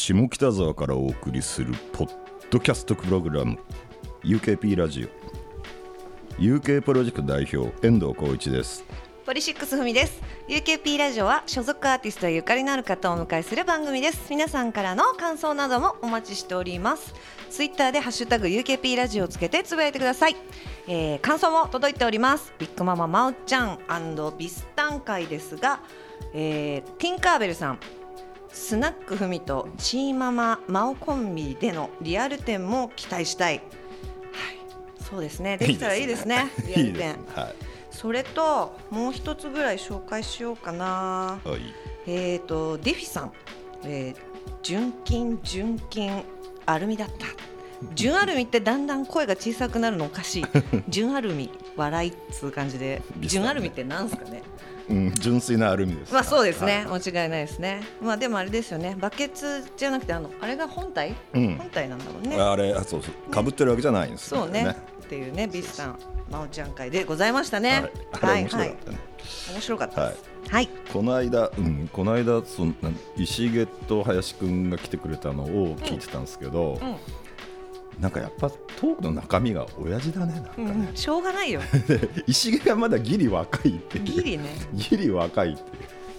下北沢からお送りするポッドキャストプログラム UKP ラジオ UK プロジェクト代表遠藤浩一です。ポリシックスふみです。UKP ラジオは所属アーティストやゆかりのある方をお迎えする番組です。皆さんからの感想などもお待ちしております。ツイッターでハッシュタグ UKP ラジオをつけてつぶやいてください、えー、感想も届いております。ビッグママまおちゃんビスタン会ですが、えー、ティンカーベルさん。スナックふみとチーマママオコンビでのリアル展も期待したい。はい。そうですね。できたらいいですね。リアル展はい。それともう一つぐらい紹介しようかな。はい、えっ、ー、とディフィさん、えー、純金純金アルミだった。純アルミってだんだん声が小さくなるのおかしい。純アルミ笑いっつう感じで、純アルミってなんすかね。うん、純粋なアルミです。まあそうですね、はい、間違いないですね。まあでもあれですよね、バケツじゃなくてあのあれが本体、うん、本体なんだろうね。あれあそうそう、かぶってるわけじゃないんです、ね、そうね。っていうねビスさんまおちゃん会でございましたね。はい、はい、面白かったです。はい。この間、うん、この間その石毛と林くんが来てくれたのを聞いてたんですけど。うんうんなんかやっぱトークの中身が親父だねなんかね、うん、しょうがないよ。石毛がまだギリ若いってギリね。ギリ若いって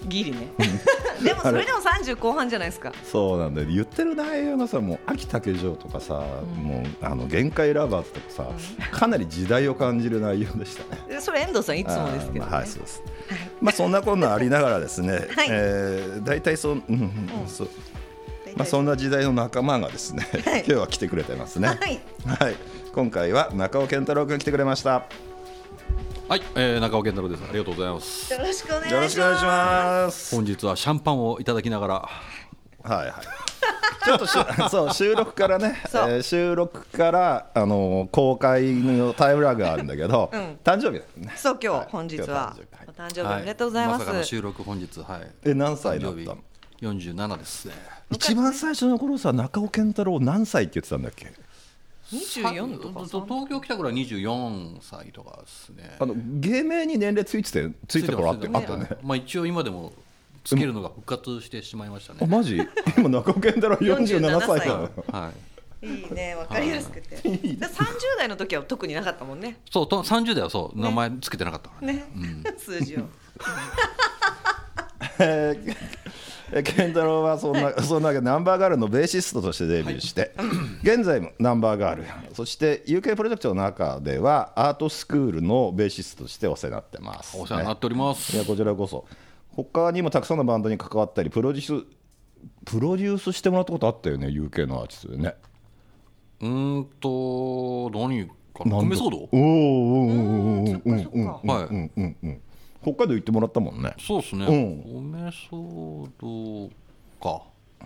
ギリね。でもそれでも30後半じゃないですか。そうなんだよ。言ってる内容がさもう秋竹城とかさ、うん、もうあの限界ラバーズとかさ、うん、かなり時代を感じる内容でしたね。それ遠藤さんいつもですけど、ね、はいそうです、はい、まあそんなこんなありながらですね、はい、えー、大体そ,、うんうん、そうまあ、そんな時代の仲間がですね、はい、今日は来てくれてますね。はい、はい、今回は中尾健太郎君来てくれました。はい、えー、中尾健太郎です。ありがとうございます。よろしくお願いします。本日はシャンパンをいただきながら。はいはい。ちょっとし そう収録からね、えー、収録からあの公開のタイムラグがあるんだけど、うん、誕生日だね。そう今日、はい、本日はお誕生日おめでとうございます。まさかの収録本日はい。え何歳だったの？47ですね。一番最初の頃さ中尾健太郎何歳って言ってたんだっけ？24とか東京来た頃は24歳とかですね。あの芸名に年齢ついててついた頃あってあったね、まあ、一応今でもつけるのが復活してしまいましたね。あマジ今中尾健太郎47歳だ。はい。いいね、わかりやすくて。三十代の時は特になかったもんね。そう、と三十代はそう、名前つけてなかったからね。数字を。健太郎はそんなそんなわけでナンバーガールのベーシストとしてデビューして、はい、現在もナンバーガールそして UK プロジェクトの中ではアートスクールのベーシストとしてお世話になってます、ね、お世話になっております。いやこちらこそ。他にもたくさんのバンドに関わったりプロデュースプロデュースしてもらったことあったよね UK のアーティストでね。うんと何かな？米騒動おおおおおおおおはい北海道行ってもらったもんね。そうですね、うん、米騒動か、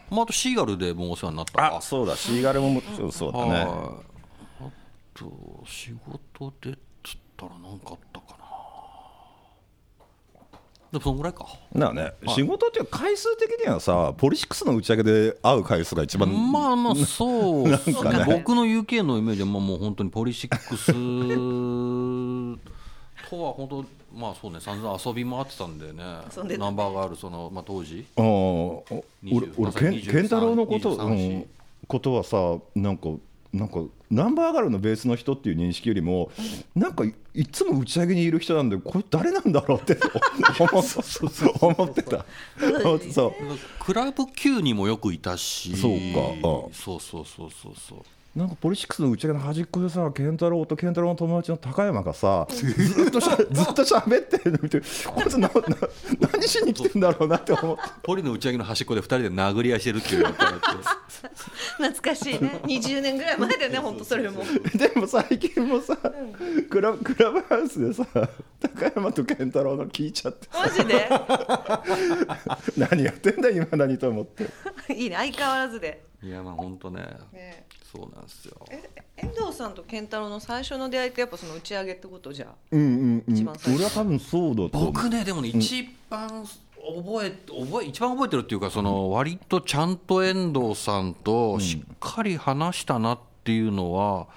まあ、あとシーガルでもお世話になったか。あそうだ。シーガルももちろんそうだね。あと仕事でっつったら何かあったかな。でもそんぐらいか。だね、仕事っていう回数的にはさポリシックスの打ち上げで会う回数が一番まあまあそうなんか、ね、僕の UK のイメージはもう本当にポリシックスとは本当まあそうね散々遊び回ってたんでね。ナンバーガールその、まあ、当時。あ俺俺健太郎のこと、うん、ことはさなんかなんかナンバーガールのベースの人っていう認識よりも、なんかいつも打ち上げにいる人なんでこれ誰なんだろうって思ってた。そうクラブ Q にもよくいたし。そうか。そうそうそうそうそうなんかポリシックスの打ち上げの端っこでさ健太郎と健太郎の友達の高山がさ ずっとしゃずっと喋ってるの見てこいつなな何しに来てんだろうなって思って。ポリの打ち上げの端っこで2人で殴り合いしてるっていう 懐かしいね。20年ぐらい前だよね本当それも。でも最近もさ、うん、クラクラブハウスでさ高山と健太郎の聞いちゃって。マジで？何やってんだ今何と思って。いいね相変わらずで。いやまあ本当ね。ねそうなんですよ。え遠藤さんと健太郎の最初の出会いってやっぱその打ち上げってことじゃうんうんうん、一番最初。俺は多分そうだと僕ねでもね、一番覚え覚え一番覚えてるっていうかその割とちゃんと遠藤さんとしっかり話したなっていうのは、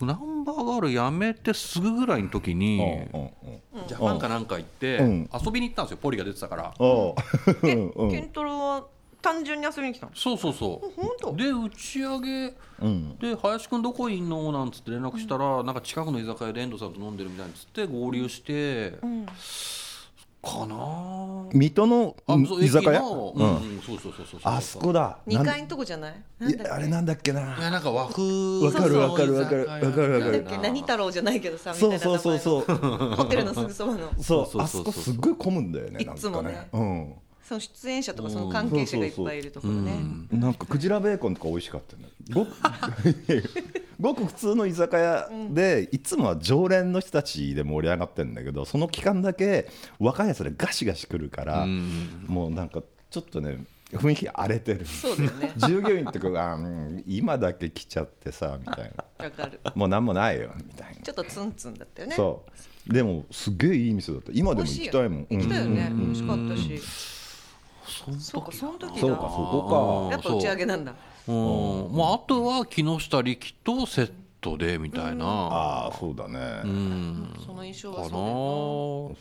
ナンバーガール辞めてすぐぐらいの時に、ジャパンかなんか行って、遊びに行ったんですよポリが出てたから、健太郎は単純に遊びに来たの？そうそうそう。本当？で打ち上げうん。で林くんどこいんの？なんつって連絡したら、なんか近くの居酒屋で遠藤さんと飲んでるみたいにつって合流して、ん。かなあ水戸のあそう居酒屋？駅のううんん、そうそうそうそうあそこだ。2なん階のとこじゃない？あれなんだっけいなやなんか和風。わかるわかるわかる。わかるわかる。なんだっけ？何太郎じゃないけどさそうそうそうそう。ホテルのすぐそばの。そうそうそうあそそう。こすっごい混むんだよねいつもね。なんかその出演者とかその関係者がいっぱいいるところね。うんなんかクジラベーコンとか美味しかったね。ごく ごく普通の居酒屋でいつもは常連の人たちで盛り上がってるんだけどその期間だけ若いやつでガシガシ来るからうん。もうなんかちょっとね雰囲気荒れてる。そうだよね。従業員とかが、うん今だけ来ちゃってさみたいな。わかる。もうなんもないよみたいな。ちょっとツンツンだったよね。そう。でもすげえいい店だった。今でも行きたいもん。行きたいよね。うん。美味しかったしそんそうか。その時だ。そうかそこやっぱ打ち上げなんだ。うん。もうあとは木下力とセットでみたいな、ああそうだね、うん。その印象かなはそ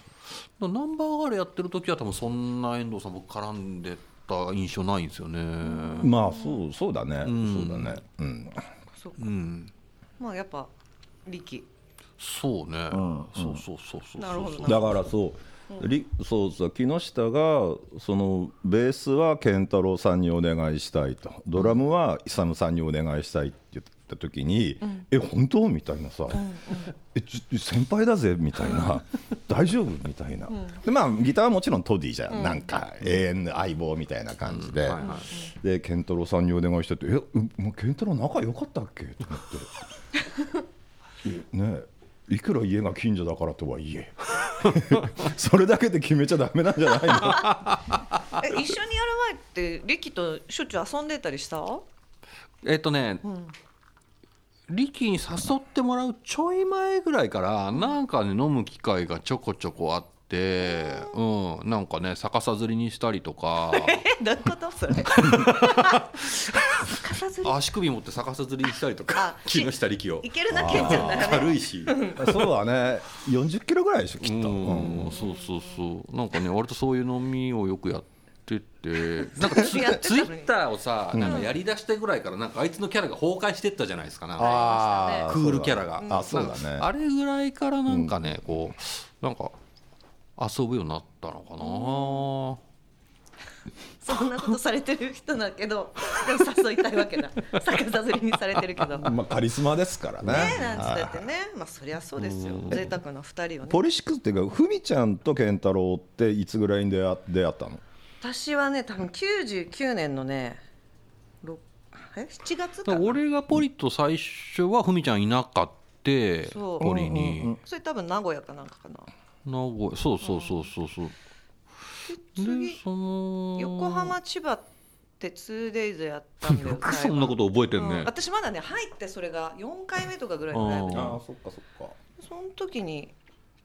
うナンバーガールやってる時は多分そんな遠藤さん僕絡んでた印象ないんですよね。まあそうそうだね、ん。そうだね。うん。そうか。うん。まあやっぱ力。そうね、んそうそうそうそうなるほど。なだからそう、りそうそう木下がそのベースは健太郎さんにお願いしたいと。ドラムは勇さんにお願いしたいって言った時に「え本当?」みたいなさ「えちょ先輩だぜ」みたいな「大丈夫?」みたいな、でまあギターはもちろんトディじゃん、なんか永遠の相棒みたいな感じで、はいはいで健太郎さんにお願いしてて「え健太郎仲良かったっけ?」と思って。い ねえいくら家が近所だからとはいえ それだけで決めちゃダメなんじゃないの？え一緒にやる前って力としょっちゅう遊んでたりした？えっとね、力に誘ってもらうちょい前ぐらいからなんかね飲む機会がちょこちょこあってうんなんかね逆さずりにしたりとか。え どういうこと？それ。足首持って逆さずりにしたりとか。あ木下力を。いけるなけんちゃんならね軽いし。そうだね。40キロぐらいでしょきっと、うんそうそうそう。なんかね割とそういう飲みをよくやってて。なんかツイッターをさなんかやりだしてぐらいからなんかあいつのキャラが崩壊してったじゃないですかなんか。クールキャラが。あそうだね。あれぐらいからなんかね、こうなんか遊ぶようになったのか そんなことされてる人だけどでも誘いたいわけだ。逆さずりにされてるけど。ね まあカリスマですからね。えなんつったってねまあそりゃそうですよ。贅沢な二人をね。ポリシックスっていうかふみちゃんと健太郎っていつぐらいに出会出会ったの？私はね多分99年のねろえ？7月な？かな俺がポリと最初はふみちゃんいなかってそう。ポリに。それ多分名古屋かなんかかな名古屋。そうそうそうそうそう。次でその横浜千葉って 2days やったんだよよくそんなこと覚えてんね。うん。私まだね入ってそれが4回目とかぐらいのライブで。ああそっかそっか。その時に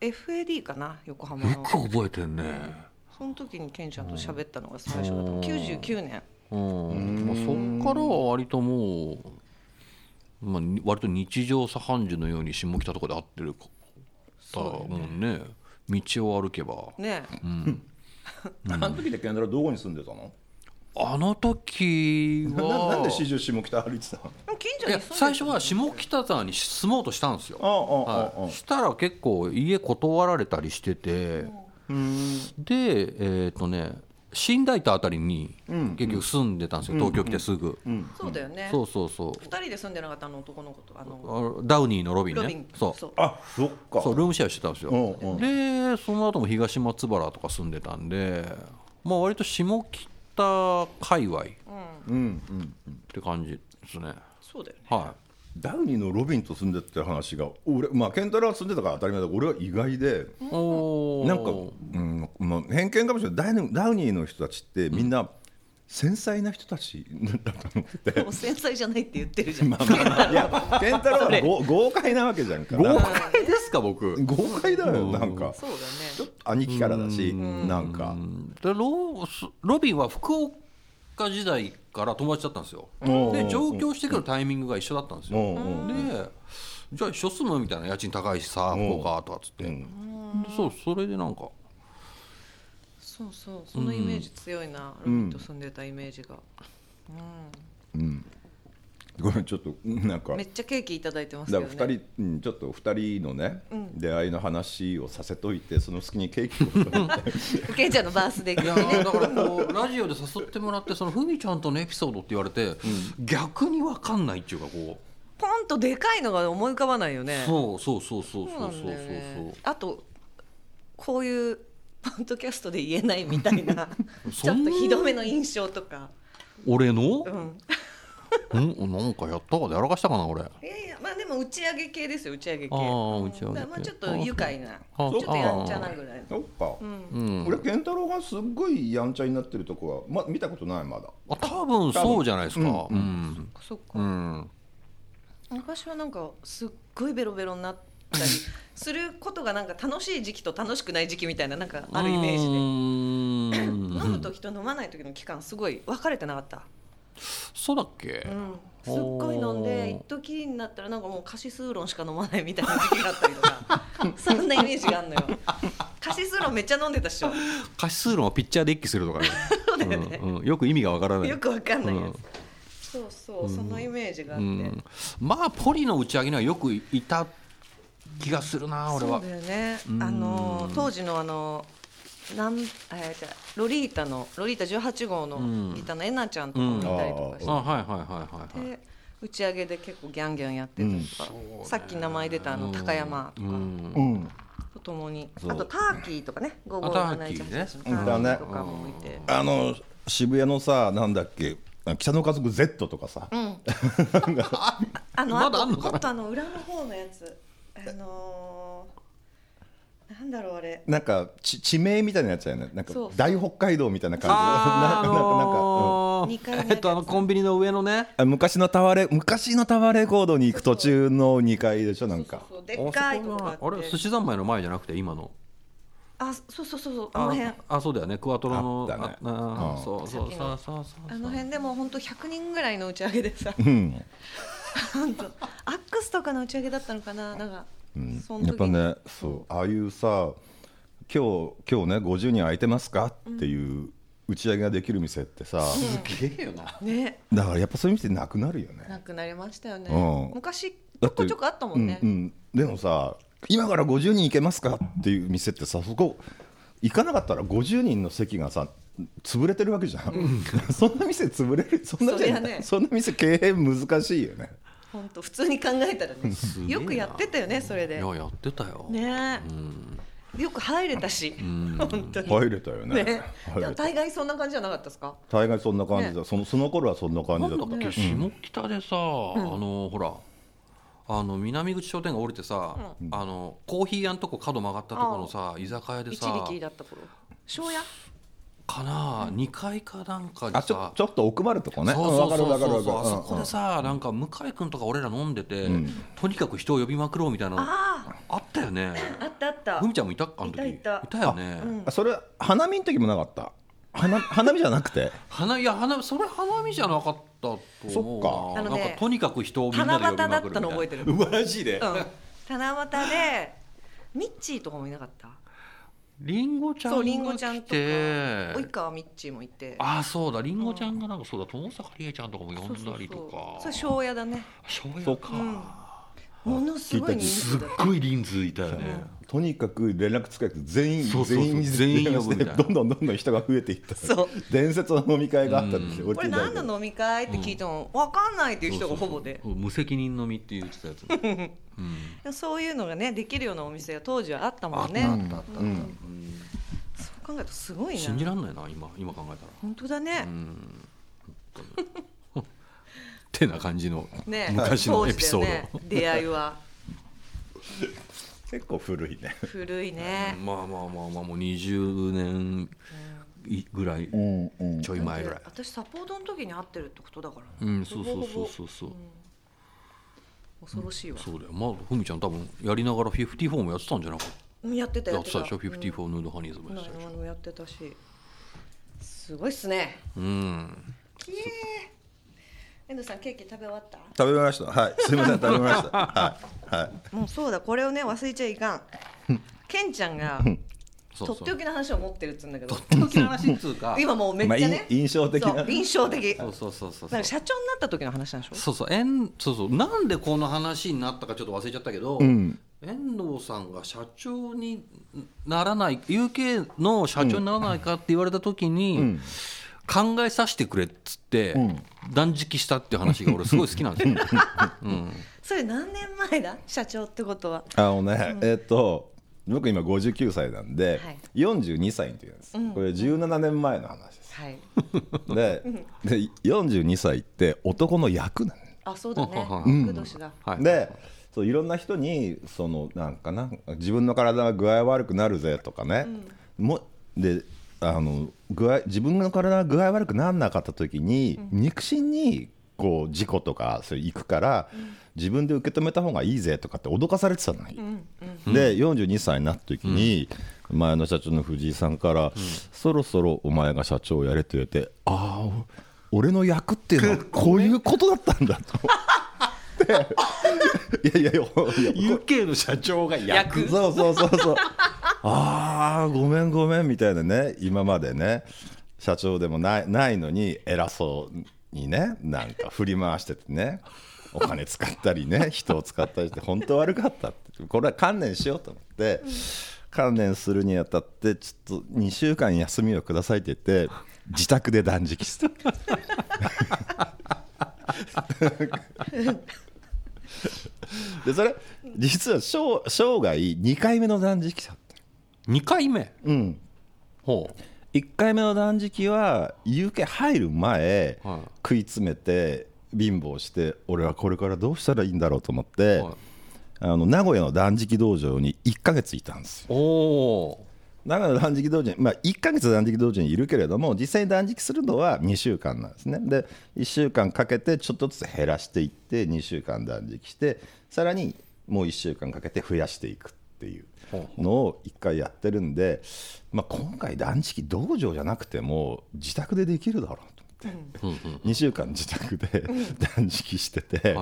FAD かな横浜の。よく覚えてんね。その時にケンちゃんと喋ったのが最初だったうん。99年。うん。まあ、そっからは割ともう、まあ、に割と日常茶飯事のように下北とかで会ってるからもうね道を歩けば、ねうん、あの時で健太郎どこに住んでたの？あの時なはなんで四十下北歩いてたの？近所に最初は下北沢に住もうとしたんですよ、はい、したら結構家断られたりしてて。でえっ、とね新大田あたりに結局住んでたんですよ、東京来てすぐ、そうだよね。そうそうそう。二人で住んでなかったあの男の子とあのあダウニーのロビンね。ロビン。そう。そう。あそっか。そうルームシェアしてたんですよ、でその後も東松原とか住んでたんでまあ割と下北界隈っうんうんて感じですね。そうだよね。はダウニーのロビンと住んでって話が俺まあ健太郎は住んでたから当たり前だけど俺は意外でなんか、うんまあ、偏見かもしれない。ダウニダウニーの人たちってみんな繊細な人たち だと思って。て、もう繊細じゃないって言ってるじゃん。まあまあまあいや健太郎はご豪快なわけじゃんか。豪な快ですか僕？豪快だよなんか。そうだね。ちょっと兄貴からだしなんか。ロロビンは福岡時代から友達だったんですよ。で上京してくるタイミングが一緒だったんですよ。でじゃあ一緒住む？みたいな。家賃高いしさ福岡とかっつって、そうそれでなんか。そうそうそのイメージ強いな、ロビンと住んでたイメージが、うんごめんちょっとなんか。めっちゃケーキいただいてますだけどね。から二人、うん、ちょっと二人のね、出会いの話をさせといてその隙にケーキを。ケンちゃんのバースデーいやーだからこうラジオで誘ってもらってそのふみちゃんとのエピソードって言われて、逆に分かんないっていうかこポンとでかいのが思い浮かばないよう、ね。そうそうそうそうそそううそうねそう。あとこういうポッドキャストで言えないみたいな ちょっとひどめの印象とか、俺の？うん、うん？なんかやったかでやらかしたかな俺いやいやまあでも打ち上げ系ですよ打ち上げ系。あーうん打ち上げまあちょっと愉快なちあょっとやんちゃなぐらいの。そっか、うん。俺健太郎がすっごいやんちゃになってるとこは、ま、見たことないまだ。あ多分そうじゃないですか。うん。そっか、うん。昔はなんかすっごいベロベロになったりすることがなんか楽しい時期と楽しくない時期みたいななんかあるイメージで。ジ飲む時と飲まない時の期間すごい分かれてなかった、そうだっけ？うん、すっごい飲んで一時になったらなんかもうカシスウーロンしか飲まないみたいな時期があったりとか。そんなイメージがあるのよ。カシスウーロンめっちゃ飲んでたっしょ。カシスウーロンはピッチャーで一気するとかね。そうだよね。うんうん。よく意味がわからない。よくわかんないやつ、うん。そうそうそのイメージがあって、うん。まあポリの打ち上げにはよくいた気がするな俺は。そうだよね。うん。あの当時のあのなんえーじゃあロリータのロリータ18号のうん。ギターのえなちゃんとかもいたりとかして、あはいはいはいはいはい。で打ち上げで結構ギャンギャンやってたりとか、さっき名前出たあの高山とか。うん。うん。とともに、あとターキーとかね。午後あターキーね。ターキとかもいて、あの渋谷のさなんだっけ。北の家族 Z とかさ、うん、あのまあとだあんのかな。もっとあの裏の方のやつ。あのー、なんだろうあれ。なんかち地名みたいなやつやね。なんか大北海道みたいな感じあななんかなんか、うん。のー二階のやつえっとあのコンビニの上のね。あ昔のタワレ昔のタワーレコードに行く途中の2階でしょなんか。そうそうでっかいとこがああって。そこがあれ寿司三昧の前じゃなくて今の。あそうそうそうそうあの辺。ああそうだよね。クワトロのあったね。ああうん。そうそうそうそうそう。あの辺でも本当100人ぐらいの打ち上げでさ。うん、本当アックスとかの打ち上げだったのかな。なんか、うん。やっぱねそう。ああいうさ今日今日ね50人空いてますか？っていう打ち上げができる店ってさ、すげえよな。ね。だからやっぱそういう店なくなるよね。なくなりましたよね、うん。昔ちょこちょこあったもんね、うんうん、でもさ今から50人行けますかっていう店ってさそこ行かなかったら50人の席がさ潰れてるわけじゃん、そんな店潰れるそんなそんな店経営難しいよね本当普通に考えたらね よくやってたよねそれで。いややってたよ。ね。うん。よく入れたし、ん。本当に。入れたよね。ね。大概そんな感じじゃなかったですか？大概そんな感じだ、ねそのその頃はそんな感じだった。なんだ。っけ下北でさ、あのほらあの南口商店街降りてさ、あのコーヒー屋のとこ角曲がったところのさ居酒屋で一さ力だった頃。庄屋？かな、二階かなんかであちょさちょっと奥まるとこね。そうそうそうわかるわかるそうわかるあそこでさなんか向井君とか俺ら飲んでて、ん。とにかく人を呼びまくろうみたいなのああったよね。あ あったあった。ふみちゃんもいた？あの時。いたいた。よね、うん。あそれ花見の時もなかった？花花見じゃなくて？花いや花それ花見じゃなかったと思うな。そっか。なんかとにかく人をみんなで呼びまくるみたいな。七夕だったの覚えてる。うわマジで、うん。七夕でミッチーとかもいなかった？りんごちゃんそうりんごちゃんとかて。及川ミッチーもいて。ああそうだ。りん。ごちゃんがなんかそうだ友坂理恵ちゃんとかも呼んだりとか。それ庄屋だね。そうやそっかものすごい人すっ数だった。ごい人数いたよね、とにかく連絡つけて全員そうそうそう。全員に全員呼ぶみたいな。どんどんどんどん人が増えていった。そう。伝説の飲み会があったんですよ、これ何の飲み会？って聞いても分かんないっていう人がほぼで。そうそうそう。無責任飲みって言ってたやつ、ね うん、そういうのがねできるようなお店が当時はあったもんね。あったあったあった、うん。そう考えるとすごいな。信じらんないな今今考えたら。本当だね、ってな感じのね昔のエピソード、ね出会いは。結構古いね。古いね、まあまあまあまあもう20年いぐらいうんうん。ちょい前ぐらい。私サポートの時に会ってるってことだからうんそうそうそうそうそう。恐ろしいわ、そうだよ。まあふみちゃん多分やりながら54もやってたんじゃなかっうんやってたた。やってたでしょ？うん54ヌードハニーズもやってたでしやってたし。すごいっすね。うん。きれい遠藤さんケーキ食べ終わった？食べました。はい。すみません食べました。はい。はい。もうそうだこれをね忘れちゃいかん。ケンちゃんがそうそう。とっておきの話を持ってるっつうんだけど。とっておきの話っつうか。今もうめっちゃね、まあい印象的な。そう印象的。そうそうそうそうなんか社長になった時の話なんでしょ？そうそう。えんそうそう。なんでこの話になったかちょっと忘れちゃったけど、ん。遠藤さんが社長にならない UK の社長にならないかって言われた時に、考えさせてくれっつって、断食したっていう話が俺 すごい好きなんですよ。うん。それ何年前だ？社長ってことは。あのね、えっと僕今59歳なんで、はい。42歳の時なんです、これ17年前の話です。はい。でで42歳って男の役なのあそうだね。うん。役年だ。はい、でそういろんな人にそのなんかな自分の体が具合悪くなるぜとかね、もであの具合自分の体が具合悪くならなかった時に、肉親にこう事故とかそれ行くから、自分で受け止めた方がいいぜとかって脅かされてたのに、で42歳になった時に、前の社長の藤井さんから、そろそろお前が社長をやれと言われてああ俺の役っていうのはこういうことだったんだと。いやいやいや UK の社長が役。そうそうそうそうああごめんごめんみたいなね今までね社長でもないないのに偉そうにねなんか振り回しててねお金使ったりね 人を使ったりして本当悪かったって。これは観念しようと思って観念するにあたってちょっと2週間休みをくださいって言って自宅で断食してでそれ実は生生涯2回目の断食者。って2回目？うん。ほ1回目の断食は UK 入る前、はい。食い詰めて貧乏して俺はこれからどうしたらいいんだろうと思って、はい。あの名古屋の断食道場に1ヶ月いたんですよ。名古屋の断食道場に、まあ、1ヶ月断食道場にいるけれども実際に断食するのは2週間なんですね。で1週間かけてちょっとずつ減らしていって2週間断食してさらにもう1週間かけて増やしていくっていうのを1回やってるんで、まあ、今回断食道場じゃなくても自宅でできるだろうと。2週間自宅で断食してて、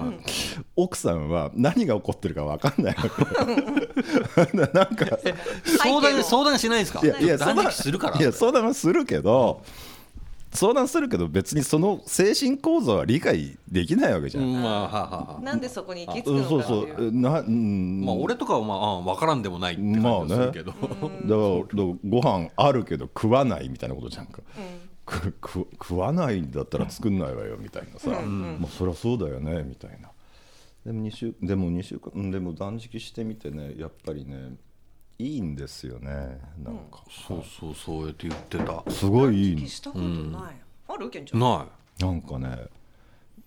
奥さんは何が起こってるか分かんないわけ。なんか相談相談しないんですか？いやいや断食するから。いや相談はするけど、相談するけど別にその精神構造は理解できないわけじゃん、うんまあはあはあ。なんでそこに行き着くうんそうのかっていうそう。な、うん。まあ俺とかはまあ分からんでもないってまあね感じがするけど、だからだからご飯あるけど食わないみたいなことじゃんか、くく食わないんだったら作んないわよみたいなさ、まあそりゃそうだよねみたいな。でも2週でも2週間うんでも断食してみてねやっぱりねいいんですよねなんか、そうそうそうやって言ってた。すごいいい。したことないあるけんちゃん。ななんかね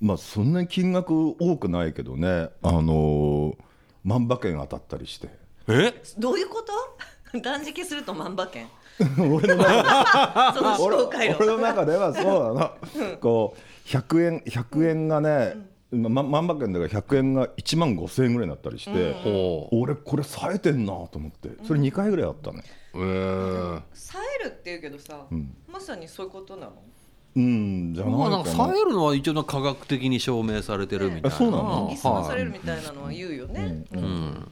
まあそんなに金額多くないけどねあのー万馬券当たったりして。いえ？どういうこと？断食すると万馬券。俺の中ではそうな。の、こう100円100円がね、ま万馬券だから100円が1万5000円ぐらいになったりして、ほ俺これ冴えてんなと思ってそれ2回ぐらいあったねうえー。冴えるって言うけどさ、まさにそういうことなの？うんじゃないまあなんか冴えるのは一応なんか科学的に証明されてるみたいな、あそうなの？研ぎ澄まされはるみたいなのは言うよね、いうん。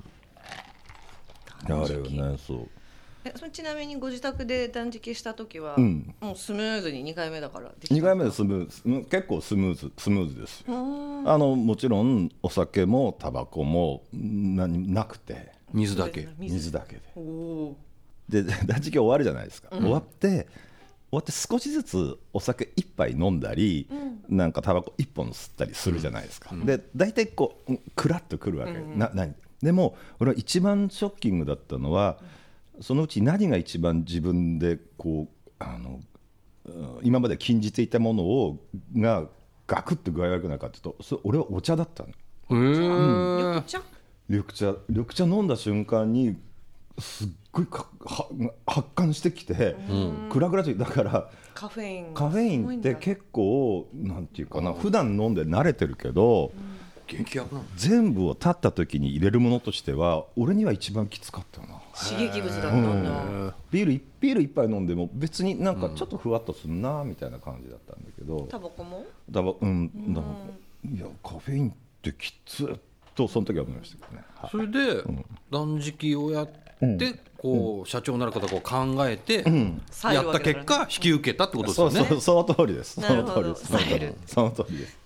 あれよねそうえそれちなみにご自宅で断食した時は、うん。もうスムーズに2回目だからできた2回目でスムーズうん結構スムーズスムーズですよ。あのもちろんお酒もタバコも何なくて。水だけ。水。だけで。で断食終わるじゃないですか、終わって終わって少しずつお酒一杯飲んだり、なんかタバコ一本吸ったりするじゃないですか、で大体こううんクラッとくるわけ、な何？でも俺は一番ショッキングだったのはそのうち何が一番自分でこうあのうん今まで禁じていたものをがガクッと具合悪くなるかっていうとそれ俺はお茶だったの。緑茶？緑茶。緑茶飲んだ瞬間にすっごいかは発汗してきて、クラクラとだからカフェインがカフェインって結構なんていうかな普段飲んで慣れてるけど、なの？全部を立った時に入れるものとしては俺には一番きつかったな。刺激物だったんだ、ビール一ビール一杯飲んでも別になんかちょっとふわっとすんなみたいな感じだったんだけど、タバコも？だばうん。だいやカフェインってきつっとその時は思いましたけどね、はい。それで断食をやってこう社長になる方こう考えてさやった結果引き受けたってことですよね。そうそうその通りです。その通りです。その通りです。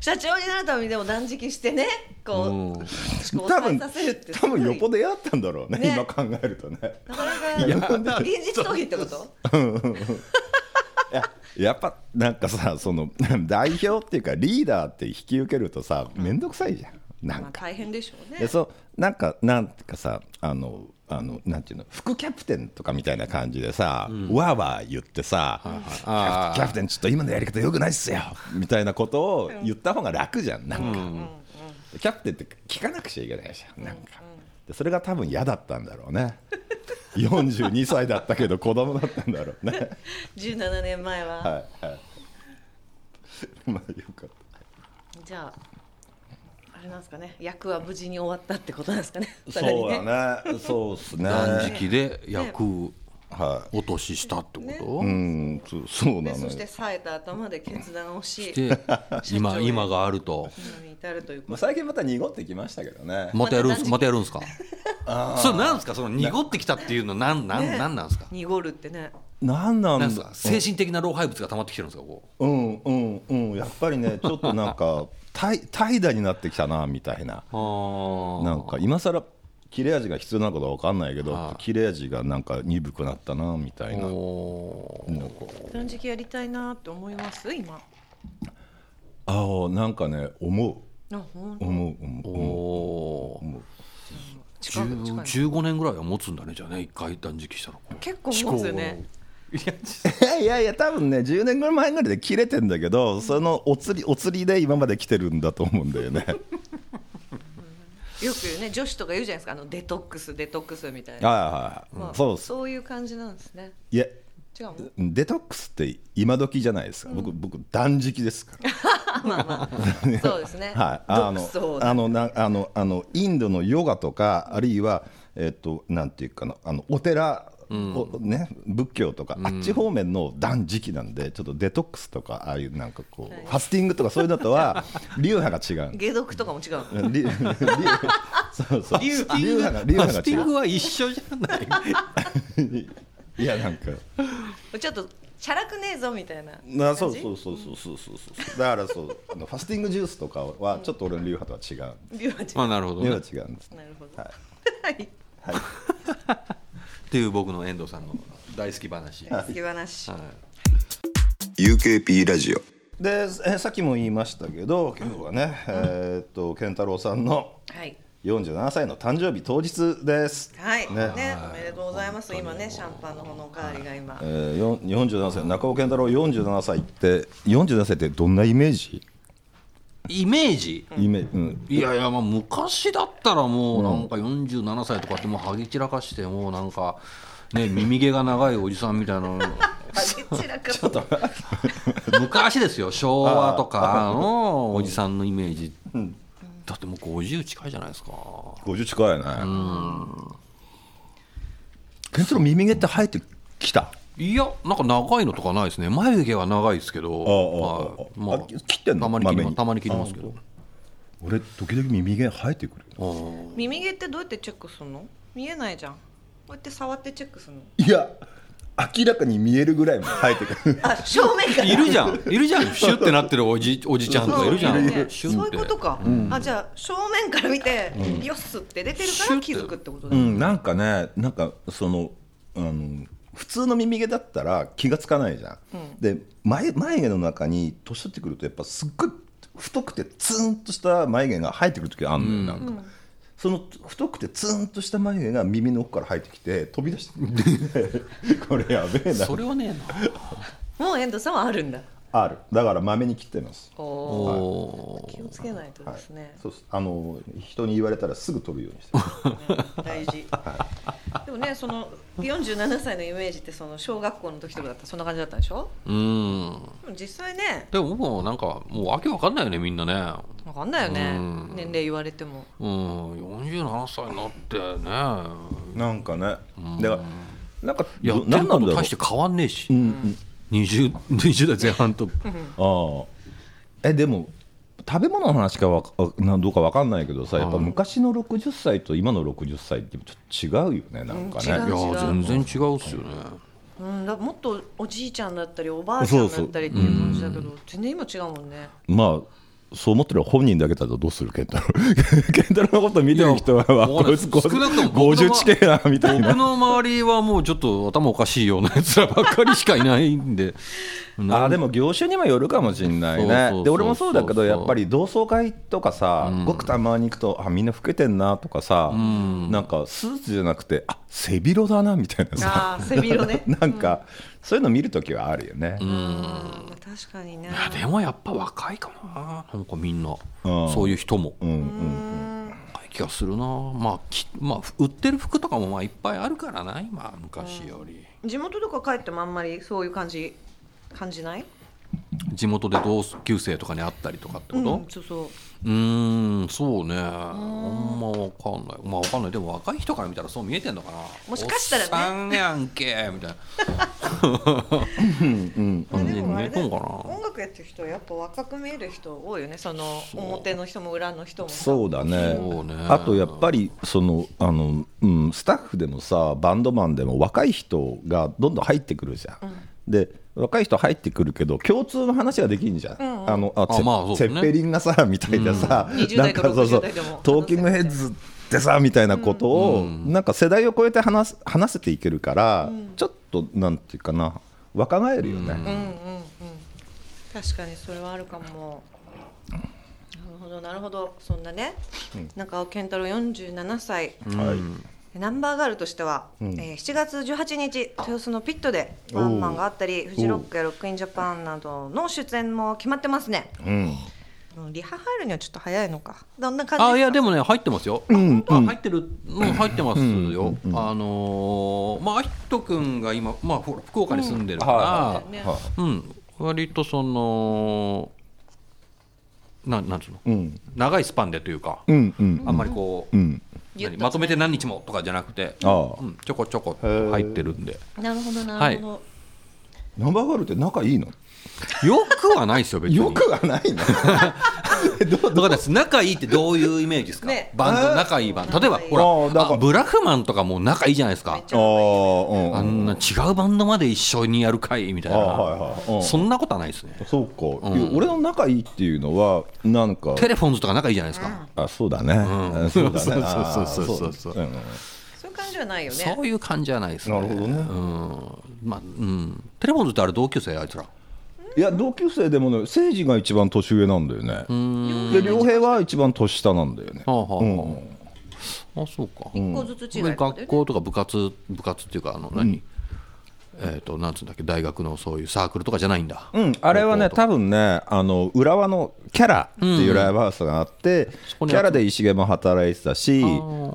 社長になるためにでも断食してねこう多分させるって多分よっぽどど嫌だったんだろうねね。今考えるとね。なかなか現実逃避ってこと？いややっぱなんかさその代表っていうかリーダーって引き受けるとさ面倒くさいじゃんなんか。まあ大変でしょうね。でそうなんかなんかさあのあのなんていうの副キャプテンとかみたいな感じでさ、わーわー言ってさ、あー。キャプテンちょっと今のやり方よくないっすよみたいなことを言った方が楽じゃんなんか、キャプテンって聞かなくちゃいけないじゃんなんか、でそれが多分嫌だったんだろうね。42歳だったけど子供だったんだろうね。17年前は、はいはい。まあよかった。じゃああれなんですかね。役は無事に終わったってことなんですかね。おそうだね。そうっすね。断食で役は落とししたってこと、いうんそうそうなのそして冴えた頭で決断をしで今今があると。至るというまあ、こと最近また濁ってきましたけどね。またやるんすまたやるんすか？それなんですか？その濁ってきたっていうのなんなんなんなんですか？濁るってね。なんなん？だなんですか？精神的な老廃物が溜まってきてるんですかこう。うんうんうん。やっぱりねちょっとなんか怠怠惰になってきたなみたいな。あなんか今更切れ味が必要なのか分かんないけどはい。切れ味がなんか鈍くなったなみたいな。断食やりたいなって思います？今。ああなんかね思う。思う思う思う。おー。思う。近く近い10 15年ぐらいは持つんだねじゃあね一回断食したら結構持つよねいやいやいや多分ね10年ぐらい前ぐらいで切れてんだけどそのお釣りお釣りで今まで来てるんだと思うんだよね。よくね女子とか言うじゃないですか。あのデトックスデトックスみたいな、はいはいそうそういう感じなんですね。いや違うの？デトックスって今時じゃないですか、僕僕断食ですから。まあまあ。そうですね。はい、あのあのなあのあのインドのヨガとかあるいはえっ、となんていうかなあのお寺、おね仏教とか、あっち方面の断食なんでちょっとデトックスとかああいうなんかこう、はい。ファスティングとかそういうのとは 流派が違う。解毒とかも違うの？流 流そうそう。流派。が流ファ派が違スティングは一緒じゃない？う いやなんか。ちょっとチャラくねえぞみたいななそう感じそうそうそうそうそうそう。だからそうあのファスティングジュースとかはちょっと俺の流派とは違う流派違まあなるほど、流ね、っ派違うんです。うなるほど。はい。はいていう僕の遠藤さんの大好き話、はい。好き話。UKP ラジオ。でえさっきも言いましたけど今日はね、えーっと健太郎さんのはい。47歳の誕生日当日です。はい。ね。ねおめでとうございます。今ねシャンパンの方のおかわりが今。えー、よん47歳中尾健太郎47歳って47歳ってどんなイメージ？イメージ？イメうん。いやいやまあ昔だったらもうなんか47歳とかってもうはぎ散らかしてもうなんかね耳毛が長いおじさんみたいな。ちらかと。昔ですよ昭和とかのおじさんのイメージ。だってもう50近いじゃないですか。50近いね。健太郎耳毛って生えてきた？いやなんか長いのとかないですね。眉毛は長いですけどああまあ切ってんの？たまに切りたまに切りますけど。俺時々耳毛生えてくる。耳毛ってどうやってチェックするの？見えないじゃん。こうやって触ってチェックするの？いや明らかに見えるぐらいも生えてくる。あ正面から。いるじゃん。いるじゃん。シュッてなってるおじおじちゃんとかいるじゃん。ねシュッてそういうことか、あじゃあ正面から見て、よっすって出てるから気づくってことだ、うん、なんかねなんかそのあの普通の耳毛だったら気がつかないじゃん、で眉眉毛の中に年取ってくるとやっぱすっごい太くてツーンとした眉毛が生えてくる時があるのよ、なんか、その太くてツーンとした眉毛が耳の奥から生えてきて飛び出して これやべえな。それはねえな。もう遠藤さんはあるんだあるだからまめに切ってます。おおー気をつけないとですね、そうっす。あの人に言われたらすぐ取るようにしてます。大事。でもねその47歳のイメージってその小学校の時とかだったらそんな感じだったでしょ？うん。でも実際ね。でももうなんかもうわけわかんないよねみんなね。分かんないよね。うん。年齢言われても。うん。47歳になってね。なんかね。だからなんかいやどってること何なんだろう。大して変わんねえし、うん。うん 20, 20代前半と。ああ。えでも食べ物の話かわかなどうかわかんないけどさやっぱ昔の60歳と今の60歳ってちょっと違うよねなんかね、うん違ういや全然違うっすよね。うん、だもっとおじいちゃんだったりおばあちゃんだったりっていう感じだけど全然今違うもんね。まあそう思ってる本人だけだとどうする健太郎健太郎のこと見てる人はこいつこいつ少なくとも僕の50地形なみたいな。僕の周りはもうちょっと頭おかしいようなやつらばっかりしかいないんで。あーでも業種にもよるかもしれないね。で俺もそうだけどやっぱり同窓会とかさ、ごくたまに行くとあみんな老けてんなとかさ、なんかスーツじゃなくてあ背広だなみたいなさ。ああ背広ね。なんか、そういうの見るときはあるよね、うん。確かにね。でもやっぱ若いかな。なんかみんな。うん。そういう人も。うんうん若い気がするな。まあきまあ売ってる服とかもまあいっぱいあるからな今昔より。地元とか帰ってもあんまりそういう感じ感じない？地元で同級生とかに会ったりとかってこと？うんそうそう。うーんそうね。あんまわかんない。まあわかんない。でも若い人から見たらそう見えてんのかな。もしかしたらね。おっさんやんけみたいな。う んまあで見もあ音楽やってる人はやっぱ若く見える人多いよね。その表の人も裏の人も。さそうだね。そうね。あとやっぱりそのあの、うん、スタッフでもさバンドマンでも若い人がどんどん入ってくるじゃん。で若い人入ってくるけど共通の話ができんじゃん、あのああまあね。ッペリンがさみたいなさ、20なん代かかそうそう60代でもトーキングヘッズってさみたいなことを、なんか世代を超えて話す話せていけるから、ちょっとなんていうかな若返るよね。うん。うんうん確かにそれはあるかも。なるほどなるほど。そんなね、中尾健太郎47歳。はいナンバーガールとしては、えー7月18日豊洲のピットでワンマンがあったりフジロックやロックインジャパンなどの出演も決まってますね、うん。うんリハ入るにはちょっと早いのか。どんな感じあいやででもね入ってますよ、んあ入ってる、うん、入ってます。よ、あのーまあアヒト君が今、まあ、福岡に住んでるから、はねはうん、割とそのななんつうの、うん。長いスパンでというか、うんうん。あんまりこう、うんと何まとめて何日もとかじゃなくて、ああ。うん、ちょこちょこ入ってるんで。なるほどなるほど、ナンバーガールって仲いいの？よくはないですよ別に。よくはないの？え どうだからです仲いいってどういうイメージですか、ね。バンド仲いいバンド。例えばほらブラフマンとかも仲いいじゃないですか。めっちゃあん。な違うバンドまで一緒にやるかいみたいな、あはいはいうん。そんなことはないですね。そうか、いや俺の仲いいっていうのはなんか。テレフォンズとか仲いいじゃないですか、あそうだね、あ そうだね。そうそうあーそうそうそうだんそういう感じはないよね。そういう感じじゃないですね。なるほどね。うん。まあうん。テレフォンズってあれ同級生あいつらいや同級生でもね誠司が一番年上なんだよね。で良平は一番年下なんだよね。はあはあはあ、うん。あそうか、一個ずつ違いってことね学校とか部活部活っていうかあの何、えっ、となんつうんだっけ大学のそういうサークルとかじゃないんだ、うん、あれはね、多分ね、あの浦和のキャラっていうライブハウスがあって、こにキャラで石毛も働いてたし、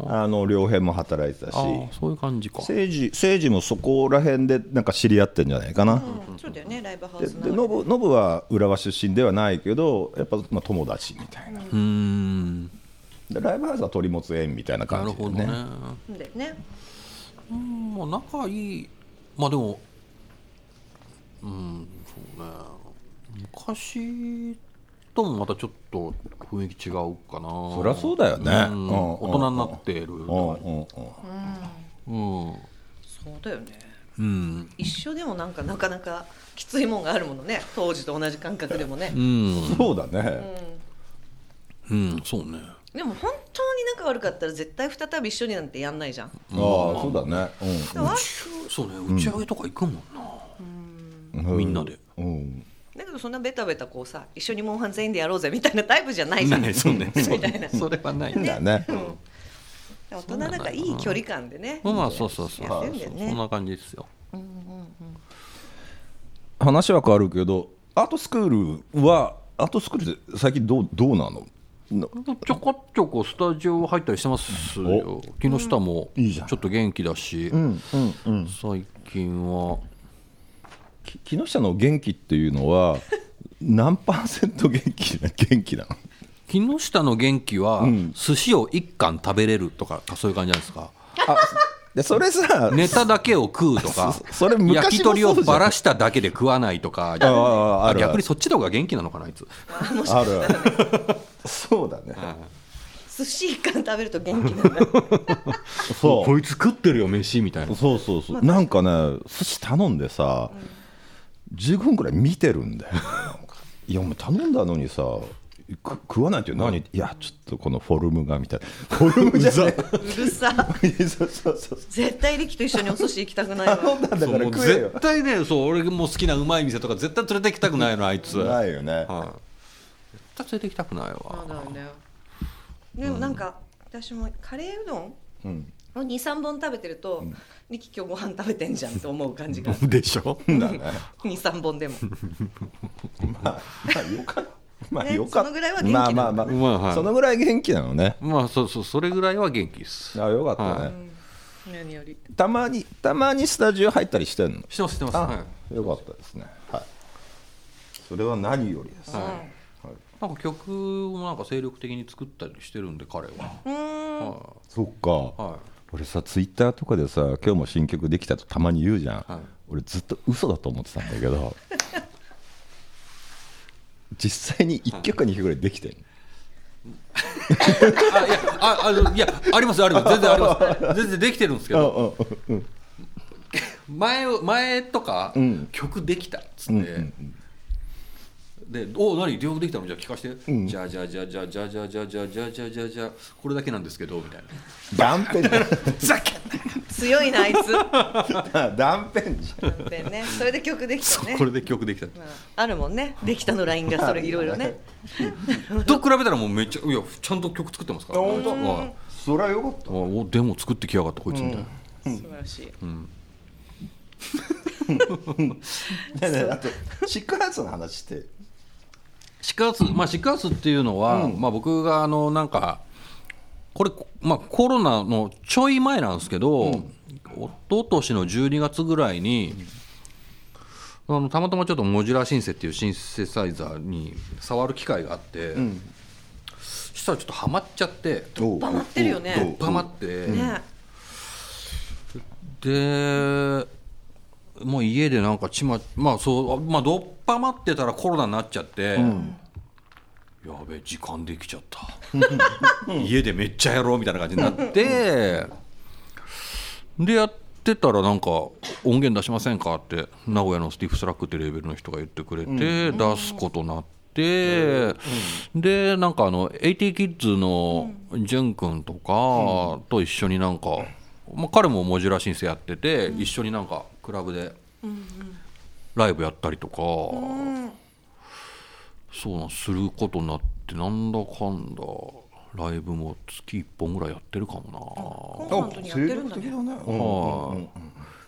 ああの良平も働いてたし、そういう感じか。誠司誠司もそこら辺でなんか知り合ってんじゃないかな。うん。そうだよねライブハウで。でスのノブノブは浦和出身ではないけど、やっぱまあ友達みたいな。うーん。でライブハウスは取り持つ縁みたいななるほどね。感じでね。だよね。うんまあ仲いいまあでもうん。そうね。昔ともまたちょっと雰囲気違うかな。そりゃそうだよね。うん。うん大人になってるうんうんうん。うん。そうだよね。うん。一緒でもなんかなかなかきついもんがあるものね。当時と同じ感覚でもね。うん。そうだね。うんそうね。でも本当に仲悪かったら絶対再び一緒になんてやんないじゃん。ああそうだね。でもそうね打ち上げとか行くもんな、うん。みんなで。うん。だけどそんなベタベタこうさ一緒にモンハン全員でやろうぜみたいなタイプじゃないじゃん。ないそうね。みたいな。それはない。んだね。大人なんかいい距離感でね。まあまあそうそうそう。そんな感じですよ。話は変わるけどアートスクールはアートスクールって最近どうどうなの？なちょこちょこスタジオ入ったりしてますよ。木下もちょっと元気だし、うんうんうん。最近は。き木下の元気っていうのは 何パーセント元気な元気なの？木下の元気は、ん。寿司を一貫食べれるとかそういう感じなんですか？あでそれさネタだけを食うとかそそれ焼き鳥をばらしただけで食わないとか逆にそっちの方が元気なのかなあいつ、ある そうだね。寿司一貫食べると元気なんだ。そう。こいつ食ってるよ飯みたいな。そうそうそう。なんかね寿司頼んでさ15分くらい見てるんだよ。いやお前頼んだのにさく食わないって何？いやちょっとこのフォルムがみたいな。フォルムじゃねうるさえそうそうそう。絶対力と一緒にお寿司行きたくないわ。頼んだんだそうもうから食えよ。絶対ねそう俺も好きなうまい店とか絶対連れて行きたくないのあいつ、はい、ないよね。絶対連れて行きたくないわ。そうだよね。でもなんか、私もカレーうどんうん。を23本食べてると、力今日ご飯食べてんじゃんって思う感じが でしょ？だね。23本でも。まあまあよかった。まあねよかっそのぐらいは元気まあな。のまあまあ、まあはい。そのぐらい元気なのね。まあそうそうそれぐらいは元気です。あよかったね、はい。何より。たまにたまにスタジオ入ったりしてんの？してますしてます、あ、はい。よかったですね。はい。それは何よりです、はいなんか曲もなんか精力的に作ったりしてるんで彼は、うーん。はそっか、いはい。俺さツイッターとかでさ今日も新曲できたとたまに言うじゃん、はい。俺ずっと嘘だと思ってたんだけど 実際に1曲か2曲ぐらいできてる あいやああのいやありますあります。全然あります。全然できてるんですけど。前前とか、ん。曲できたっつって、うんうんで「お何？曲できたの？じゃあ聞かせて」ん。じゃあじゃあじゃあじゃあじゃあじゃあじゃあじゃあじゃあじゃあじゃあじゃあこれだけなんですけど」みたいな断片じ「ふざけ強いなあいつ断片じゃんでねそれで曲できたねこれで曲できた」まああるもんねできたのラインがそれいろいろねと比べたらもうめっちゃいやちゃんと曲作ってますから、本当はいそりゃよかったあおでも作ってきやがったこいつみたいな、素晴らしいねえねえあとシックハウスの話してシックハウス、まあ、シックハウスっていうのは、まあ、僕があのなんかこれ、まあ、コロナのちょい前なんですけど、一昨年の12月ぐらいに、あのたまたまちょっとモジュラーシンセっていうシンセサイザーに触る機会があって、そしたらちょっとハマっちゃっておう。ハマってるよね。ハマって、ね。でもう家でなんかちままあそうまあどっぱまってたらコロナになっちゃって、やべえ時間できちゃった。家でめっちゃやろうみたいな感じになってでやってたらなんか音源出しませんかって名古屋の Stiff Slack ってレーベルの人が言ってくれて、出すことになって、でなんかあの AT キッズのジュン君とかと一緒になんか、まあ、彼もモジュラーシンセやってて、一緒になんかクラブでライブやったりとか、そうなんすることになってなんだかんだライブも月1本ぐらいやってるかもコンスタントにやってるんだね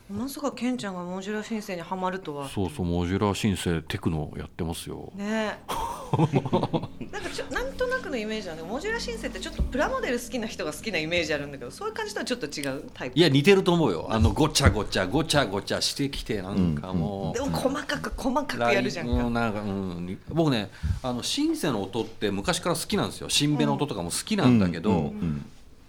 まさかケンちゃんがモジュラ申請にはまるとは。そうそうモジュラー申請テクノやってますよ。ね なんかちょなんとなくのイメージはねモジュラ申請ってちょっとプラモデル好きな人が好きなイメージあるんだけどそういう感じとはちょっと違うタイプ。いや似てると思うよ。あのごちゃごちゃごちゃごちゃしてきてなんかもう、でも細かく細かくやるじゃんか、うんなんかうん、僕ねあのシンセの音って昔から好きなんですよ。シンベの音とかも好きなんだけど、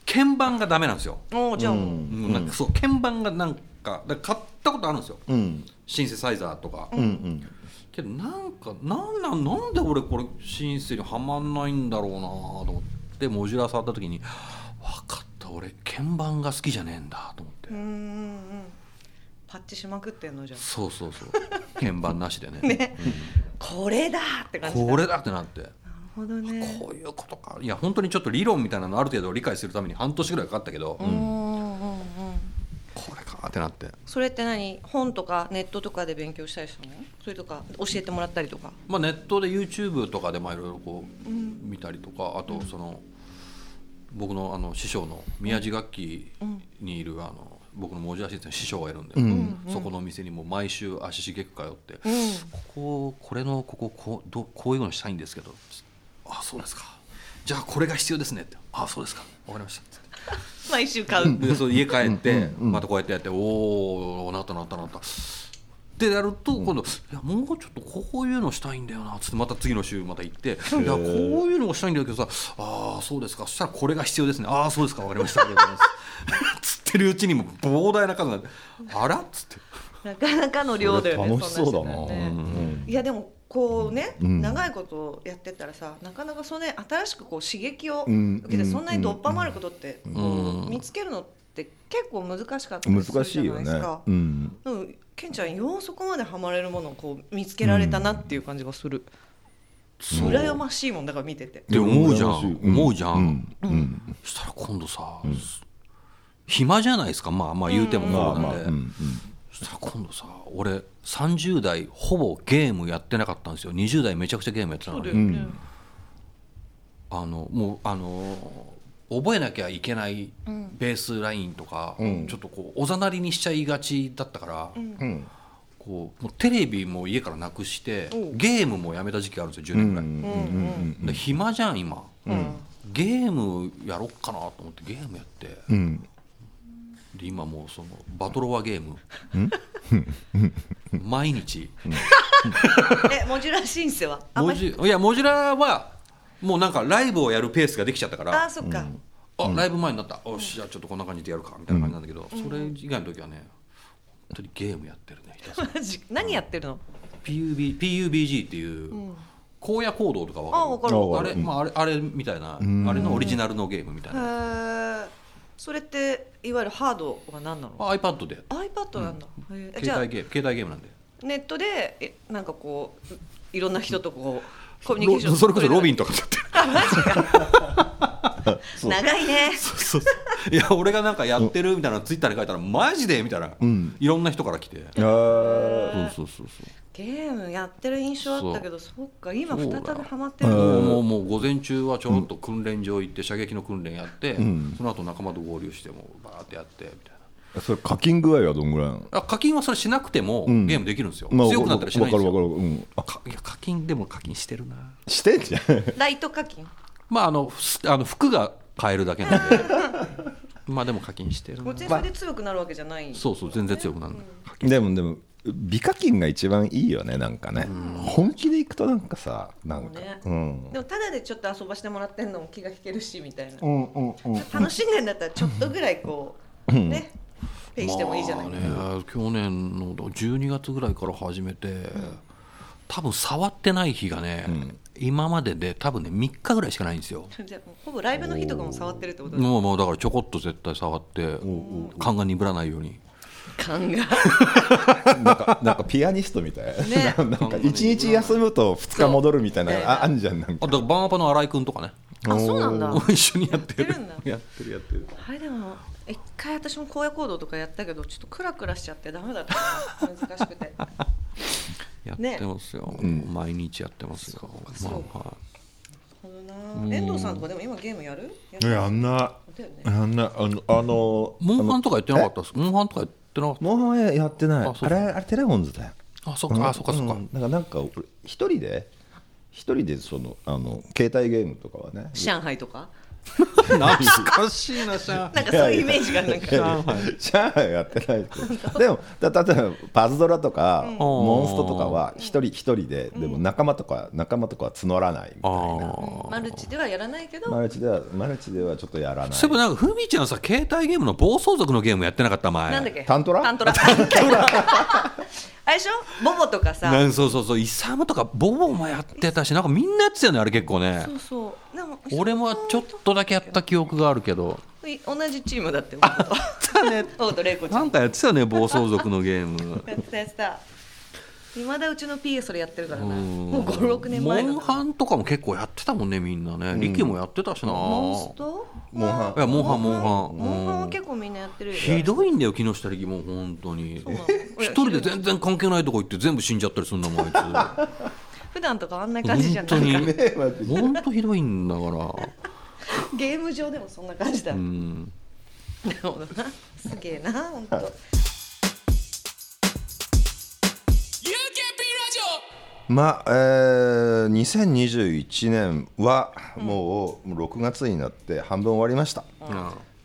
鍵盤がダメなんですよ、おーじゃあ。もう、うん。なんかそう鍵盤がなんかだから買ったことあるんですよ。うん。シンセサイザーとか、うんうん。けどなんかなんなんなんで俺これシンセにはまんないんだろうなと思ってモジュラー触った時に分かった俺鍵盤が好きじゃねえんだと思って、うんうんうん。パッチしまくってんのじゃん。そうそうそう。鍵盤なしでね。ね。これだって感じだ。これだってなって。なるほどね。こういうことか。いや本当にちょっと理論みたいなのある程度理解するために半年ぐらいかかったけど、うんうんうんこれかってなって。それって何？本とかネットとかで勉強したりしたの？それとか教えてもらったりとか？まあネットで YouTube とかでまあいろいろこう見たりとかあとその僕のあの師匠の宮地楽器にいるあの僕の文字足の師匠がいるんで、そこのお店にも毎週足しげく通って、こここれのこここうどこういうのしたいんですけど。あそうですか。じゃあこれが必要ですねって。あそうですか。わかりました 毎週買う、でそう家帰ってまたこうやってやっておおなったなったなった。でやると今度、いやもうちょっとこういうのしたいんだよなっつってまた次の週また行って、いやこういうのをしたいんだけどさああそうですかそしたらこれが必要ですね。ああそうですかわかりました。ありがとうございます。つってってるうちにも膨大な数があらっつってなかなかの量だよね楽しそうだな。そんな人ね。うんいやでもこうね、うん。長いことやってたらさなかなかそれ新しくこう刺激をうん。受けてそんなにどっぱまることってこうん。う見つけるのって結構難しかったりするじゃ難しいよね。ないですか。うん。でもケンちゃんようそこまでハマれるものをこう見つけられたなっていう感じがする、羨ましいもんだから見てて。で思うじゃん。思うじゃん。うん。うん。したら今度さ、暇じゃないですか。まあまあ言うてもまあまあ。そうなん。で、うんうんそしたら今度さ俺30代ほぼゲームやってなかったんですよ。20代めちゃくちゃゲームやってたのに。そうだよね、あのもうあの覚えなきゃいけないベースラインとか、うん。ちょっとこうおざなりにしちゃいがちだったから、うん。こうもうテレビも家からなくしてゲームもやめた時期あるんですよ10うん年ぐらい、うんで暇じゃん今、うん。ゲームやろっかなと思ってゲームやって。うんで今もうそのバトロワゲーム。毎日。えモジュラーシンセは？あんまモりジいやモジュラーはもうなんかライブをやるペースができちゃったから。あそっか、あライブ前になった。よしじゃあちょっとこんな感じでやるかみたいな感じなんだけど、それ以外の時はね本当にゲームやってるねひたすら。マジ？何やってるの？PUB PUBG っていう荒野行動とかわかる？あわかる。わかる。あれ,、まあ、あれあれみたいな、ん。あれのオリジナルのゲームみたいへな、ーそれっていわゆるハードは何なの？あ iPad で。iPad なんだ、へー。じゃあ携帯ゲーム携帯ゲームなんで。ネットでえなんかこういろんな人とこう コミュニケーションロそれこそロビンンとかだって。長いね。そうそういや俺がなんかやってるみたいなツイッターに書いたらマジでみたいな、ん。いろんな人から来て。あー。そうそうそうそうゲームやってる印象あったけどそっか今再びハマってるもうのもうもう午前中はちょろっと訓練場行って射撃の訓練やって、ん。その後仲間と合流してもうバーってやってみたいな。それ課金具合はどんぐらいなの？あ課金はそれしなくてもん。ゲームできるんですよ、まあ強くなったらしないんですよ。わかるわかるうん。あ。かいや課金でも課金してるな。してんじゃん。ライト課金？まああのすあの服が買えるだけなんで。まあでも課金してるな。別にそれで強くなるわけじゃない？そうそう全然強くなる、課金。でもでも美課金が一番いいよねなんかね。本気でいくとなんかさなんか。ね。うん。でもただでちょっと遊ばしてもらってんのも気が引けるしみたいな。うんうんうん楽しんでんだったらちょっとぐらいこうねペイしてもいいじゃない。まあね、去年の12月ぐらいから始めて、多分触ってない日がね、今までで多分ね3日ぐらいしかないんですよ。じゃあほぼライブの日とかも触ってるってことだもうもうだからちょこっと絶対触って勘が鈍らないように感が。なんかなんかピアニストみたい。ね。なんか一日休むと二日戻るみたいなそう。ああんじゃんなんか。あだからバンアパの新井君とかね。あそうなんだ。一緒にやってる。やってるんだ。やってるやってる。あれでも一回私も荒野行動とかやったけどちょっとクラクラしちゃってダメだった。な難しくて。やってますよ、毎日やってますよ。そうまあはほどな。遠藤さんとかでも今ゲームやる？やんなだよね。やんなあのあのいモンハンとかやってなかったです？モンハンとかやってなかっモンハンはやってない。あそうあれあれテレフォンズだよ。たあそっかあそっかそっか、うん。なんかなんか俺一人で一人でそのあの携帯ゲームとかはね。上海とか？懐かしいなシャンなんかそういうイメージがなんか。上海上海やってないけどでもだ例えばパズドラとか、モンストとかは一人一人で、でも仲間とか仲間とかは募らないみたいな。あマルチではやらないけど。マルチではマルチではちょっとやらない。そういえばなんかふみちゃんさ携帯ゲームの暴走族のゲームやってなかった前。なんだっけ？タントラ。タントラ あれでしょ？ボボとかさ。なんそうそうそう。イサムとかボボもやってたしなんかみんなやってたよねあれ結構ね。そうそう。でも俺もちょっとだけやった記憶があるけど。い同じチームだって。あったね。と玲子ちゃなんんかやってたよね暴走族のゲーム。やってたやってたいまだうちの PS それやってるからな。うん。もう56年前のモンハンとかも結構やってたもんねみんなね。リキもやってたしな。モンストモンハン。いやモンハンモンハン？モンハン。うん。は結構みんなやってるよ。ひどいんだよ木下力もう本当に。そう。なの一人で全然関係ないとこ行って全部死んじゃったりするんだもんあい 普段と変わんな感じじゃ本ない当に本当ひどいんだから。ゲーム上でもそんな感じだ、うなんるほどな。すげえな本当まあ、えー、2021年はもう6月になって半分終わりました、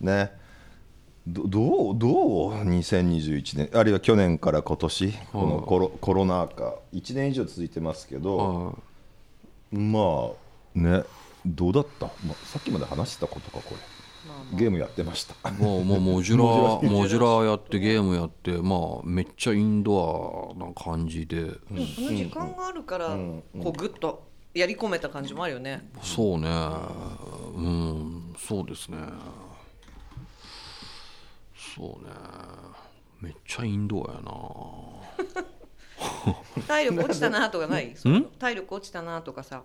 ね。どどうどう？2021年あるいは去年から今年このコロコロナ禍。1年以上続いてますけど、はまあね。どうだった、まあ、さっきまで話したことかこれゲームやってましたもう もうモジュラーモジュラーやってゲームやってまあめっちゃインドアな感じで、その時間があるから、こうグッとやり込めた感じもあるよね。そうねうんそうですねそうねめっちゃインドアやな体力落ちたなとかない体力落ちたなとかさ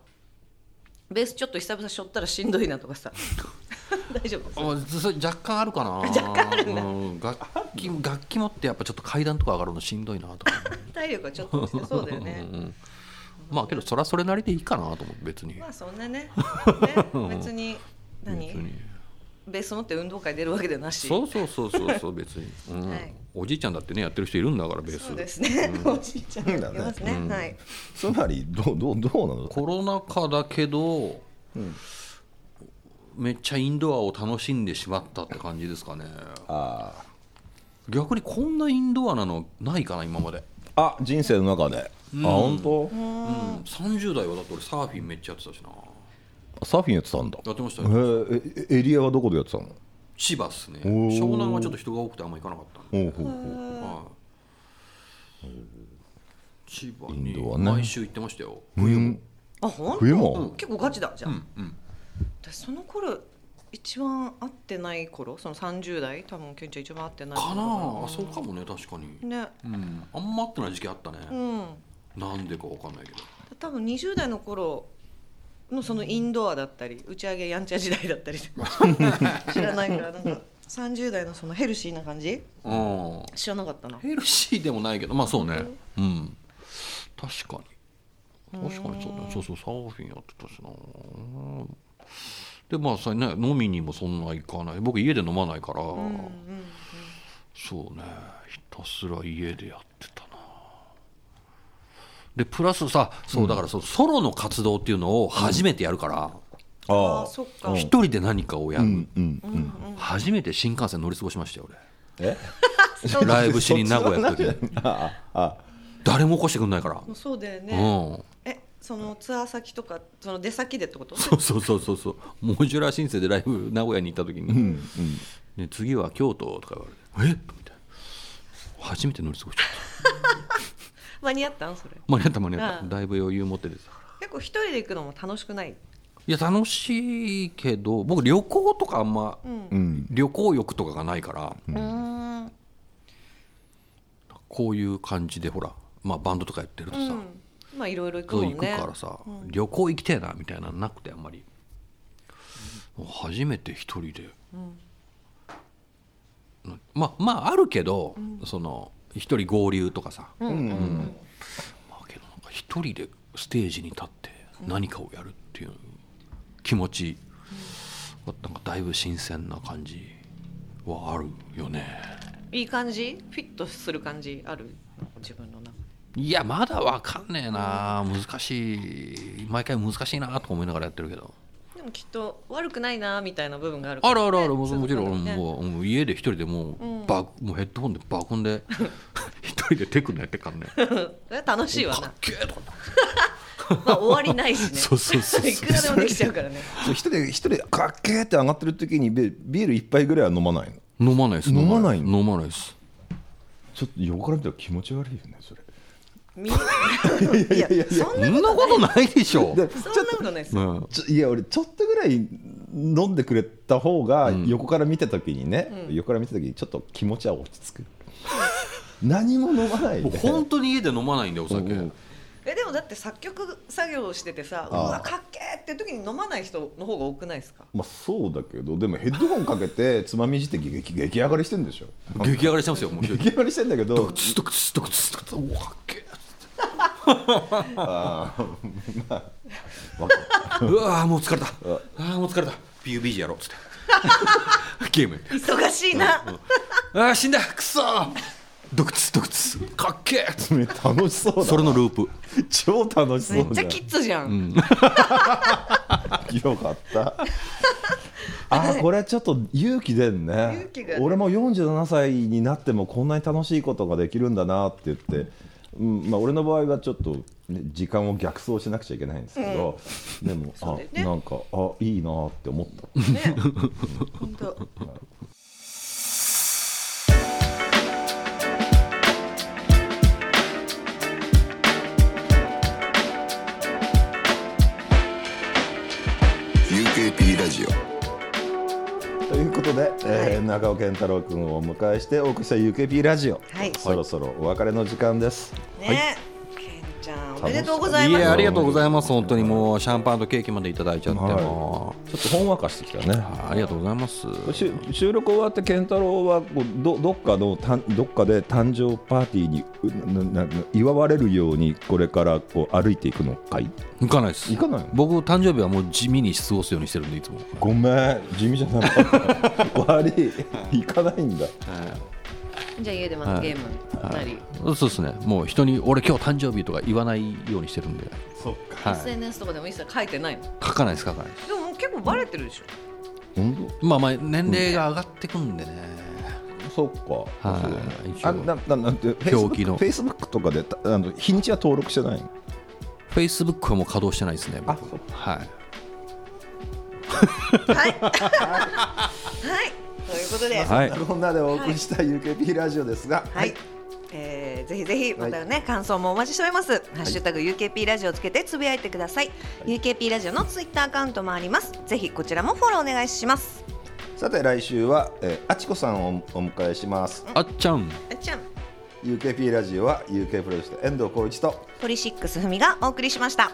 ベースちょっと久々しょったらしんどいなとかさ。大丈夫あそれ若干あるかな。若干あるなうん、楽器楽器持ってやっぱちょっと階段とか上がるのしんどいなとか、体力はちょっとそうだよね。うんまあけどそれはそれなりでいいかなと思って別に。まあそんなね。ね別に何？別にベース持って運動会出るわけでなし。そうそうそうそうそう別に、うん。はい。おじいちゃんだってねやってる人いるんだからベース。そうですね、おじいちゃんがいますね、はい。つまりどうどうどうなの？コロナ禍だけど、めっちゃインドアを楽しんでしまったって感じですかね。あ逆にこんなインドアなのないかな今まで、あ人生の中で、あ本当、うん、30代はだって俺サーフィンめっちゃやってたしなサーフィンやってたんだ。やってましたへよええエリアはどこでやってたの？千葉っすね。おー。湘南はちょっと人が多くてあんま行かなかったんで。ほうほうほう。はい。千葉インにドはね。毎週行ってましたよ。冬あ本当？冬も？結構ガチだじゃん、うんうん。私その頃一番会ってない頃その30代多分ケンちゃん一番会ってないかな頃あ。そうかもね確かに、ね。うん、あんま会ってない時期あったね、うん。なんでかわかんないけど。多分20代の頃のそのインドアだったり打ち上げやんちゃ時代だったり 知らないからなんか30代のそのヘルシーな感じ？うん知らなかったな。ヘルシーでもないけどまあそうね。うん。確かに。確かにそうだね。そうそうサーフィンやってたしな。でまあさね飲みにもそんな行かない。僕家で飲まないから、そうね。ひたすら家でやっでプラスさそうだからそうソロの活動っていうのを初めてやるから、ああ。あそっか。一人で何かをやる、うんうん初めて新幹線乗り過ごしましたよえ？俺 ライブしに名古屋行った時にああ誰も起こしてくんないから、もうそうだようね、ん。えそのツアー先とかその出先でってこと？そうそうそうそうそう。モジュラー申請でライブ名古屋に行った時に、ね、次は京都とか言われて。え？みたいな初めて乗り過ごしちゃった間に合ったん？それ。間に合った間に合った、うんだいぶ余裕持っててさ結構一人で行くのも楽しくない？いや楽しいけど僕旅行とかあんま、うん。旅行欲とかがないから、うん。こういう感じでほら、まあ、バンドとかやってるとさ、まあいろいろ行くそう行くもんねからさ、旅行行きてえなみたいなのなくてあんまり。初めて一人で、うん。まあまああるけど、その一人合流とかさ、うん。まあけどなんか一人でステージに立って何かをやるっていう気持ち、なんかだいぶ新鮮な感じはあるよね。いい感じ？フィットする感じある？自分の中で。いやまだわかんねえな。難しい。毎回難しいなとか思いながらやってるけどでもきっと悪くないなみたいな部分があるから。ねあるあるある。ももちろんね。もうもう家で一人でもう,、バもうヘッドホンで爆音で 一人でテクのやってっからね楽しいわかなっけえとか まあ終わりないしね。そうそうそうそう。いくらでもできちゃうからね。一人で一人でかっけーって上がってる時にビビール一杯ぐらいは飲まないの？飲まないです。飲まないの？飲まないです。ちょっと横から見たら気持ち悪いよねそれ。みいやそんそなんなことないでしょ、でそんなことないですよ。うんちょいや俺ちょっとぐらい飲んでくれた方が横から見た時にね、横から見た時にちょっと気持ちは落ち着く。何も飲まないで。僕本当に家で飲まないんだよお酒、うん。えでもだって作曲作業しててさうわかっけーって時に飲まない人の方が多くないですか？まあそうだけどでもヘッドホンかけてつまみじって激激上がりしてんでしょ。激上がりしてますよもう激上がりしてんだけどツッとクツッとクツッとクツッとおかっけえ うわーもう疲れた。あーもう疲れた。PUBG やろうっつって。ゲーム。忙しいな。あー死んだ。くそー。ドクツドクツ。かっけえめ楽しそうだそれのループ。超楽しそめうじゃん。っちゃキッズじゃん、よかった。あこれちょっと勇気出んね。勇気が出る。俺も47歳になってもこんなに楽しいことができるんだなって言ってうんまあ、俺の場合はちょっと、ね、時間を逆走しなくちゃいけないんですけど、でも、あね。なんかあいいなって思った。ね。本当ー UKP ラジオ。ということで、えー長尾健太郎君をお迎えしてお送りした UKP ラジオ、はい。そろそろお別れの時間です。ね。ケンちゃんおめでとうございます。いやありがとうございます。本当にもうシャンパンとケーキまでいただいちゃって、はい。もちょっとほんわかしてきたね。うありがとうございます。収録終わって健太郎はどどっかのたんどっかで誕生パーティーに祝われるようにこれからこう歩いていくのかい？行かないです。行かないの？僕誕生日はもう地味に過ごすようにしてるんでいつも。ごめん。地味じゃなかった。悪い。行かないんだじゃあ家でまたゲームなり。そうですね。もう人に俺今日誕生日とか言わないようにしてるんで。そっか。はい。SNS とかでも一切書いてないの？書かないです書かないです。でももう結構バレてるでしょ。本まあまあ年齢が上がってくんでね、当そっか、はい。あなななんて表記の。フェイスブックとかでたあの日にちは登録してないの？Facebook はもう稼働してないですねはい。はい。はい。と いうことではい。こんなでお送りした UKP ラジオですが、はい、えーぜひぜひまたね、感想もお待ちしております、ハッシュタグ UKP ラジオをつけてつぶやいてください、UKP ラジオのツイッターアカウントもあります。ぜひこちらもフォローお願いします。さて来週は、えー、あちこさんをお迎えします。あっちゃん。あっちゃん。UKP ラジオは UK プロデュース遠藤浩一とポリシックスふみがお送りしました